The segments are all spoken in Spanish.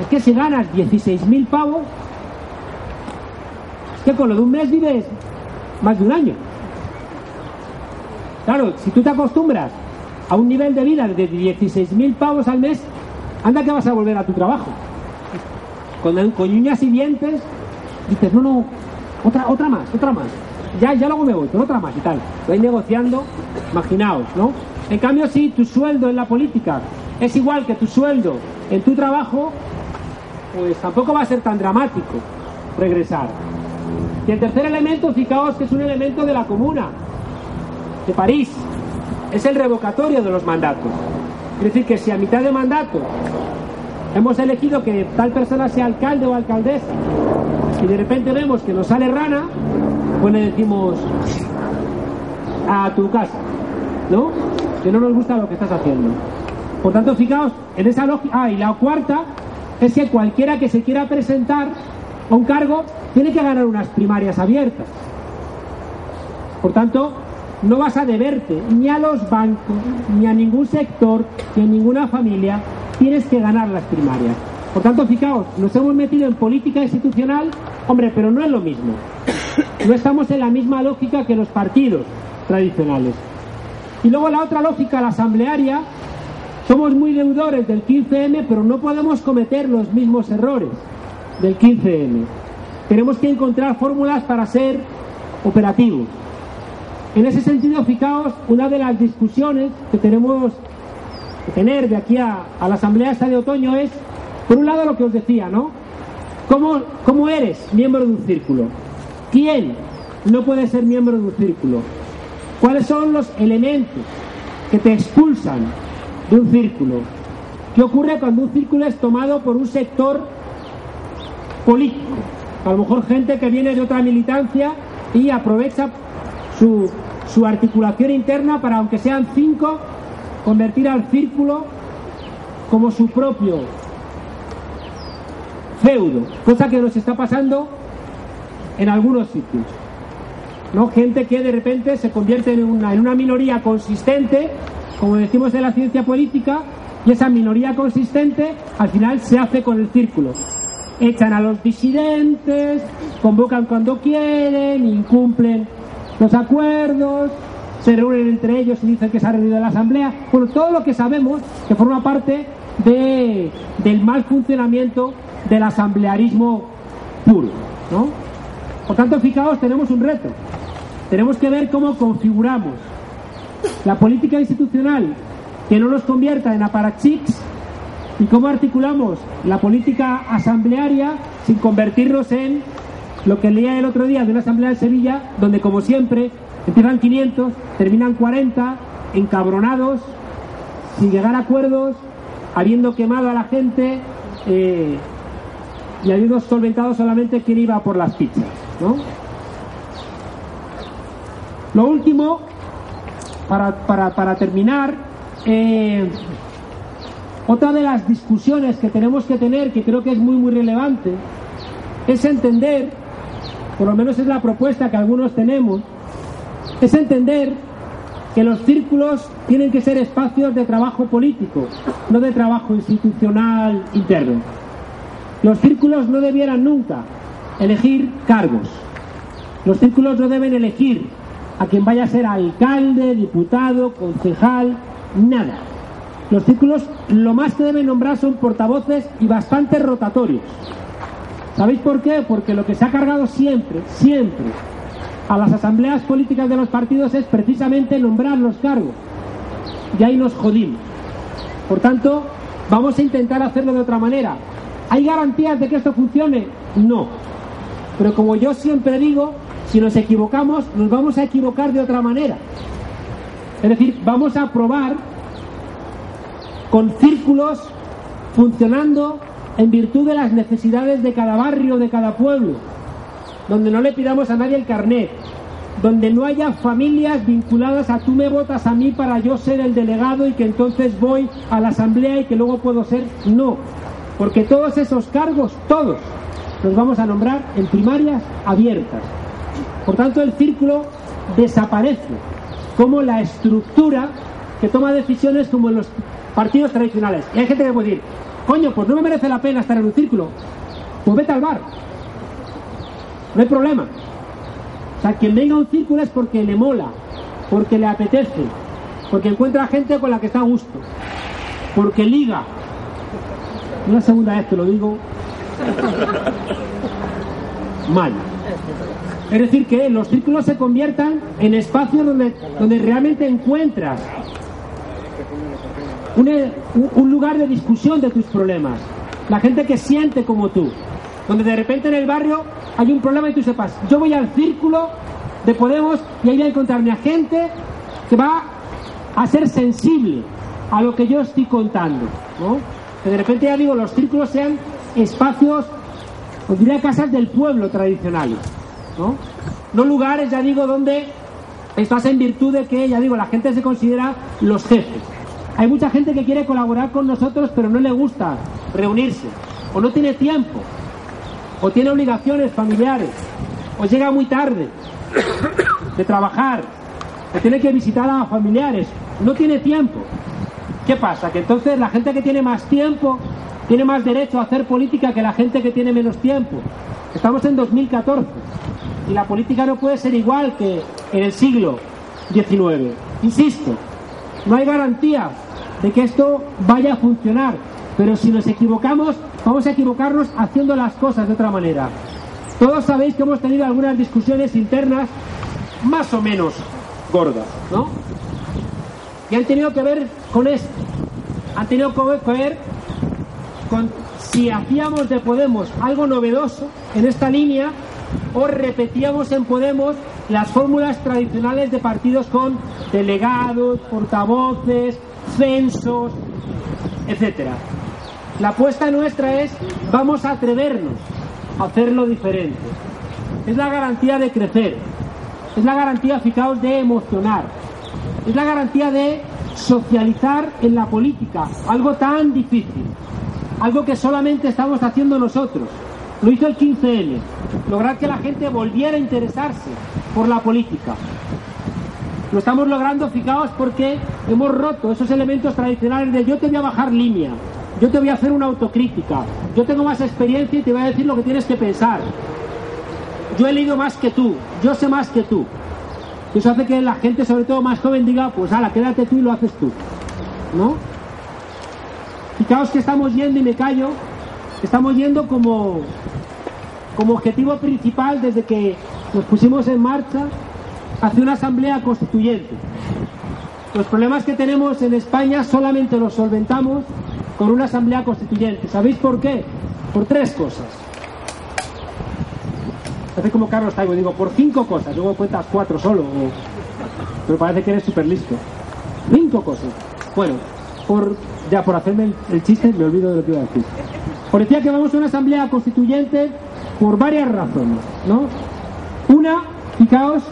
Es que si ganas 16.000 pavos, es que con lo de un mes vives más de un año. Claro, si tú te acostumbras a un nivel de vida de 16.000 pavos al mes, anda que vas a volver a tu trabajo. Con, con uñas y dientes, dices, no, no, otra, otra más, otra más. Ya, ya luego me voy, con otra más y tal. Vais negociando, imaginaos, ¿no? En cambio, si tu sueldo en la política es igual que tu sueldo en tu trabajo, pues tampoco va a ser tan dramático regresar. Y el tercer elemento, fijaos que es un elemento de la comuna, de París, es el revocatorio de los mandatos. Es decir, que si a mitad de mandato hemos elegido que tal persona sea alcalde o alcaldesa y de repente vemos que nos sale rana, pues le decimos a tu casa, ¿no? Que no nos gusta lo que estás haciendo. Por tanto, fijaos en esa lógica. Ah, y la cuarta es que cualquiera que se quiera presentar a un cargo tiene que ganar unas primarias abiertas. Por tanto, no vas a deberte ni a los bancos, ni a ningún sector, ni a ninguna familia, tienes que ganar las primarias. Por tanto, fijaos, nos hemos metido en política institucional, hombre, pero no es lo mismo. No estamos en la misma lógica que los partidos tradicionales. Y luego la otra lógica, la asamblearia, somos muy deudores del 15M, pero no podemos cometer los mismos errores del 15M. Tenemos que encontrar fórmulas para ser operativos. En ese sentido, fijaos, una de las discusiones que tenemos que tener de aquí a, la Asamblea esta de otoño es, por un lado, lo que os decía, ¿no? ¿Cómo, ¿Cómo eres miembro de un círculo? ¿Quién no puede ser miembro de un círculo? ¿Cuáles son los elementos que te expulsan de un círculo? ¿Qué ocurre cuando un círculo es tomado por un sector político? A lo mejor gente que viene de otra militancia y aprovecha su, su articulación interna para, aunque sean cinco, convertir al círculo como su propio feudo, cosa que nos está pasando en algunos sitios. ¿no? Gente que de repente se convierte en una, en una minoría consistente, como decimos en la ciencia política, y esa minoría consistente al final se hace con el círculo. Echan a los disidentes, convocan cuando quieren, incumplen los acuerdos, se reúnen entre ellos y dicen que se ha reunido la asamblea. Bueno, todo lo que sabemos que forma parte de, del mal funcionamiento del asamblearismo puro. Por tanto, fijaos, tenemos un reto. Tenemos que ver cómo configuramos la política institucional que no nos convierta en aparachiks y cómo articulamos la política asamblearia sin convertirnos en lo que leía el otro día de una asamblea de Sevilla, donde como siempre empiezan 500, terminan 40, encabronados, sin llegar a acuerdos, habiendo quemado a la gente eh, y habiendo solventado solamente quién iba por las pizzas. ¿no? Lo último, para, terminar, eh, otra de las discusiones que tenemos que tener, que creo que es muy, muy relevante, es entender, por lo menos es la propuesta que algunos tenemos, es entender que los círculos tienen que ser espacios de trabajo político, no de trabajo institucional interno. Los círculos no debieran nunca elegir cargos. Los círculos no deben elegir a quien vaya a ser alcalde, diputado, concejal, nada. Los círculos lo más que deben nombrar son portavoces y bastante rotatorios. ¿Sabéis por qué? Porque lo que se ha cargado siempre, siempre, a las asambleas políticas de los partidos es precisamente nombrar los cargos. Y ahí nos jodimos. Por tanto, vamos a intentar hacerlo de otra manera. ¿Hay garantías de que esto funcione? No. Pero como yo siempre digo, si nos equivocamos, nos vamos a equivocar de otra manera. Es decir, vamos a probar con círculos funcionando en virtud de las necesidades de cada barrio, de cada pueblo, donde no le pidamos a nadie el carnet, donde no haya familias vinculadas a tú me votas a mí para yo ser el delegado y que entonces voy a la asamblea y que luego puedo ser. No, porque todos esos cargos, todos, los vamos a nombrar en primarias abiertas. Por tanto, el círculo desaparece como la estructura que toma decisiones como en los partidos tradicionales. Y hay gente que puede decir, Coño, pues no me merece la pena estar en un círculo. Pues vete al bar. No hay problema. O sea, quien venga a un círculo es porque le mola, porque le apetece, porque encuentra gente con la que está a gusto, porque liga. Una segunda vez que lo digo. Mal. Es decir, que los círculos se conviertan en espacios donde, donde realmente encuentras un, un lugar de discusión de tus problemas. La gente que siente como tú. Donde de repente en el barrio hay un problema y tú sepas, yo voy al círculo de Podemos y ahí voy a encontrarme a gente que va a ser sensible a lo que yo estoy contando. ¿no? Que de repente ya digo, los círculos sean espacios, os diría casas del pueblo tradicionales. ¿No? no lugares, ya digo, donde estás en virtud de que, ya digo, la gente se considera los jefes. Hay mucha gente que quiere colaborar con nosotros, pero no le gusta reunirse, o no tiene tiempo, o tiene obligaciones familiares, o llega muy tarde de trabajar, o tiene que visitar a familiares, no tiene tiempo. ¿Qué pasa? Que entonces la gente que tiene más tiempo tiene más derecho a hacer política que la gente que tiene menos tiempo. Estamos en 2014 y la política no puede ser igual que en el siglo XIX. Insisto, no hay garantía de que esto vaya a funcionar, pero si nos equivocamos, vamos a equivocarnos haciendo las cosas de otra manera. Todos sabéis que hemos tenido algunas discusiones internas más o menos gordas, ¿no? Y han tenido que ver con esto. Han tenido que ver con si hacíamos de Podemos algo novedoso en esta línea o repetíamos en Podemos las fórmulas tradicionales de partidos con delegados, portavoces, censos, etcétera. La apuesta nuestra es vamos a atrevernos a hacerlo diferente. Es la garantía de crecer. Es la garantía, fijaos, de emocionar. Es la garantía de socializar en la política, algo tan difícil, algo que solamente estamos haciendo nosotros. Lo hizo el 15N, lograr que la gente volviera a interesarse por la política. Lo estamos logrando, fijaos, porque hemos roto esos elementos tradicionales de yo te voy a bajar línea, yo te voy a hacer una autocrítica, yo tengo más experiencia y te voy a decir lo que tienes que pensar. Yo he leído más que tú, yo sé más que tú. Eso hace que la gente, sobre todo más joven, diga, pues ala, quédate tú y lo haces tú. ¿No? Fijaos que estamos yendo, y me callo, estamos yendo como, como objetivo principal desde que nos pusimos en marcha hacia una asamblea constituyente. Los problemas que tenemos en España solamente los solventamos con una asamblea constituyente. ¿Sabéis por qué? Por tres cosas. Hace como Carlos Taibo, digo, por cinco cosas. Luego cuentas cuatro solo. Pero parece que eres súper listo. Cinco cosas. Bueno, por, ya por hacerme el, chiste me olvido de lo que iba a decir. Por decía que vamos a una asamblea constituyente por varias razones, ¿no? Una, fijaos,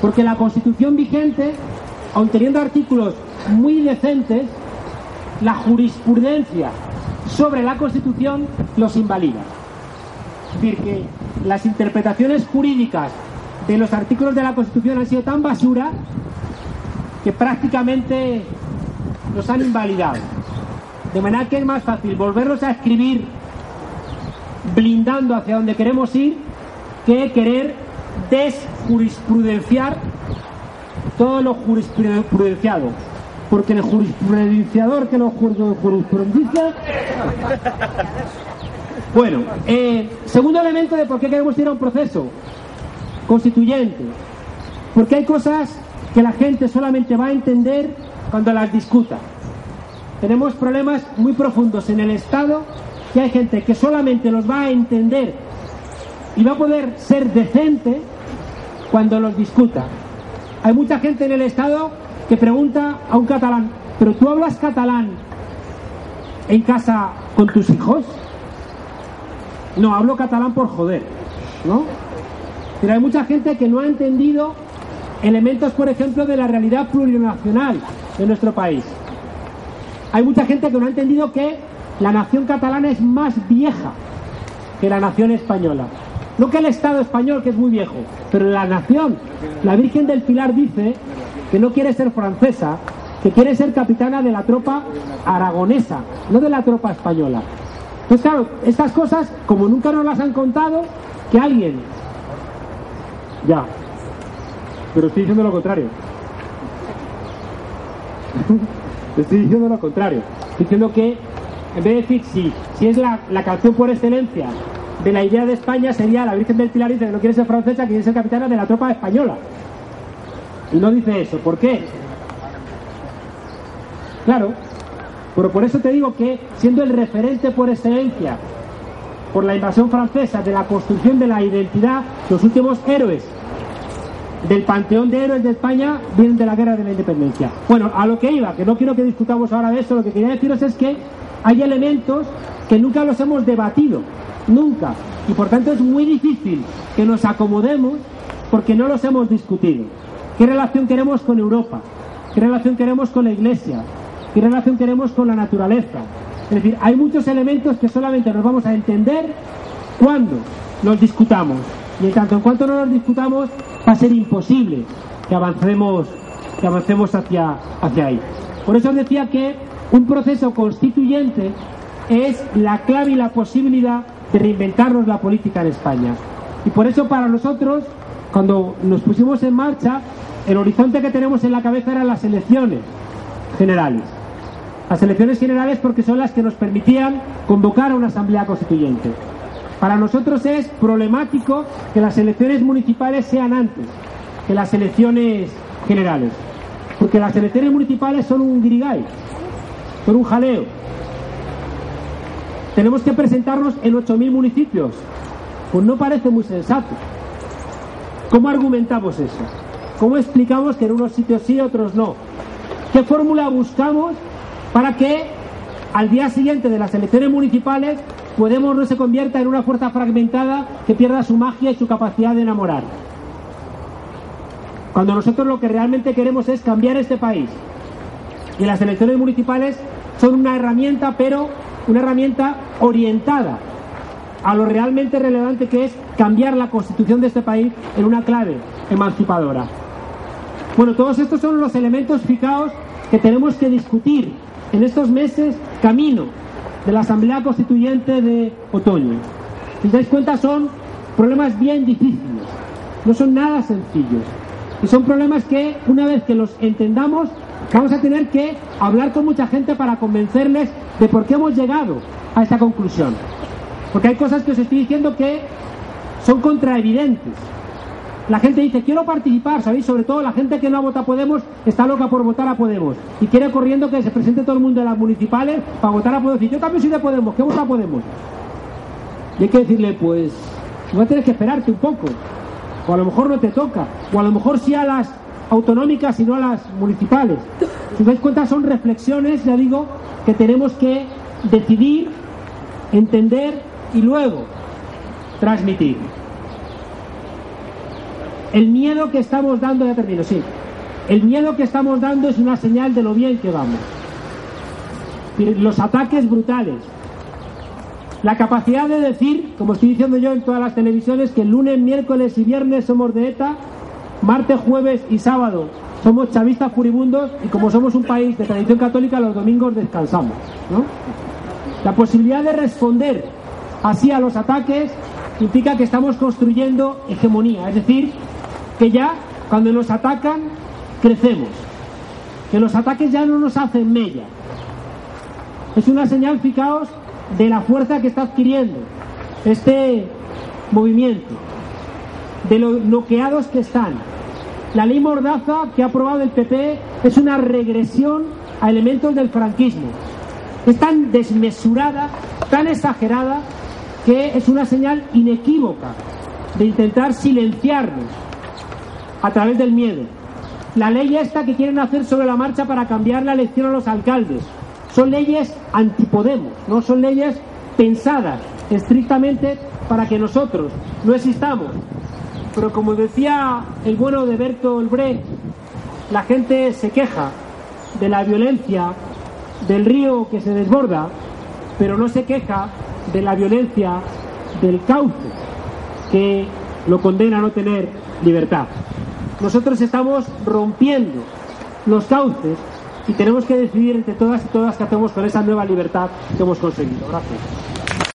porque la constitución vigente, aun teniendo artículos muy decentes, la jurisprudencia sobre la constitución los invalida. Es decir, que las interpretaciones jurídicas de los artículos de la Constitución han sido tan basura que prácticamente los han invalidado. De manera que es más fácil volverlos a escribir blindando hacia donde queremos ir que querer desjurisprudenciar todo lo jurisprudenciado. Porque el jurisprudenciador que lo jurisprudencia bueno, eh, segundo elemento de por qué queremos ir a un proceso constituyente. Porque hay cosas que la gente solamente va a entender cuando las discuta. Tenemos problemas muy profundos en el Estado y hay gente que solamente los va a entender y va a poder ser decente cuando los discuta. Hay mucha gente en el Estado que pregunta a un catalán, ¿pero tú hablas catalán en casa con tus hijos? No, hablo catalán por joder, ¿no? Pero hay mucha gente que no ha entendido elementos, por ejemplo, de la realidad plurinacional de nuestro país. Hay mucha gente que no ha entendido que la nación catalana es más vieja que la nación española. No que el Estado español, que es muy viejo, pero la nación. La Virgen del Pilar dice que no quiere ser francesa, que quiere ser capitana de la tropa aragonesa, no de la tropa española. Pues claro, estas cosas, como nunca nos las han contado, que alguien... Ya. Pero estoy diciendo lo contrario. estoy diciendo lo contrario. Estoy diciendo que, en vez de decir si, si es la, la canción por excelencia de la idea de España, sería la Virgen del Pilar dice que no quiere ser francesa, quiere ser capitana de la tropa española. Y no dice eso. ¿Por qué? Claro, pero por eso te digo que siendo el referente por excelencia por la invasión francesa de la construcción de la identidad, los últimos héroes del panteón de héroes de España vienen de la guerra de la independencia. Bueno, a lo que iba, que no quiero que discutamos ahora de eso, lo que quería deciros es que hay elementos que nunca los hemos debatido, nunca, y por tanto es muy difícil que nos acomodemos porque no los hemos discutido. ¿Qué relación queremos con Europa? ¿Qué relación queremos con la Iglesia? ¿Qué relación queremos con la naturaleza? Es decir, hay muchos elementos que solamente nos vamos a entender cuando los discutamos. Y en tanto en cuanto no los discutamos, va a ser imposible que avancemos, que avancemos hacia, hacia ahí. Por eso os decía que un proceso constituyente es la clave y la posibilidad de reinventarnos la política en España. Y por eso para nosotros, cuando nos pusimos en marcha, el horizonte que tenemos en la cabeza eran las elecciones generales. Las elecciones generales porque son las que nos permitían convocar a una asamblea constituyente. Para nosotros es problemático que las elecciones municipales sean antes que las elecciones generales. Porque las elecciones municipales son un grigay, son un jaleo. Tenemos que presentarnos en 8.000 municipios. Pues no parece muy sensato. ¿Cómo argumentamos eso? ¿Cómo explicamos que en unos sitios sí, otros no? ¿Qué fórmula buscamos para que al día siguiente de las elecciones municipales Podemos no se convierta en una fuerza fragmentada que pierda su magia y su capacidad de enamorar? Cuando nosotros lo que realmente queremos es cambiar este país. Y las elecciones municipales son una herramienta, pero una herramienta orientada a lo realmente relevante que es cambiar la constitución de este país en una clave emancipadora. Bueno, todos estos son los elementos fijados que tenemos que discutir en estos meses camino de la Asamblea Constituyente de otoño. Si os dais cuenta, son problemas bien difíciles, no son nada sencillos. Y son problemas que, una vez que los entendamos, vamos a tener que hablar con mucha gente para convencerles de por qué hemos llegado a esta conclusión. Porque hay cosas que os estoy diciendo que son contraevidentes. La gente dice, quiero participar, ¿sabéis? Sobre todo la gente que no vota a Podemos está loca por votar a Podemos. Y quiere corriendo que se presente todo el mundo en las municipales para votar a Podemos. Y yo también soy de Podemos, ¿qué vota a Podemos? Y hay que decirle, pues, vas a tener que esperarte un poco. O a lo mejor no te toca. O a lo mejor sí a las autonómicas y no a las municipales. Si os dais cuenta, son reflexiones, ya digo, que tenemos que decidir, entender y luego transmitir. El miedo que estamos dando, ya termino, sí. El miedo que estamos dando es una señal de lo bien que vamos. Los ataques brutales. La capacidad de decir, como estoy diciendo yo en todas las televisiones, que el lunes, miércoles y viernes somos de ETA, martes, jueves y sábado somos chavistas furibundos y como somos un país de tradición católica, los domingos descansamos. La posibilidad de responder así a los ataques implica que estamos construyendo hegemonía, es decir, que ya cuando nos atacan crecemos, que los ataques ya no nos hacen mella. Es una señal, fijaos, de la fuerza que está adquiriendo este movimiento, de lo bloqueados que están. La ley Mordaza que ha aprobado el PP es una regresión a elementos del franquismo. Es tan desmesurada, tan exagerada, que es una señal inequívoca de intentar silenciarnos a través del miedo. La ley esta que quieren hacer sobre la marcha para cambiar la elección a los alcaldes son leyes antipodemos, no son leyes pensadas estrictamente para que nosotros no existamos. Pero como decía el bueno de Bertolt Brecht, la gente se queja de la violencia del río que se desborda, pero no se queja de la violencia del cauce que lo condena a no tener libertad nosotros estamos rompiendo los cauces y tenemos que decidir entre todas y todas qué hacemos con esa nueva libertad que hemos conseguido. Gracias.